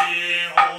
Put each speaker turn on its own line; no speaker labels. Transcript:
Senhor.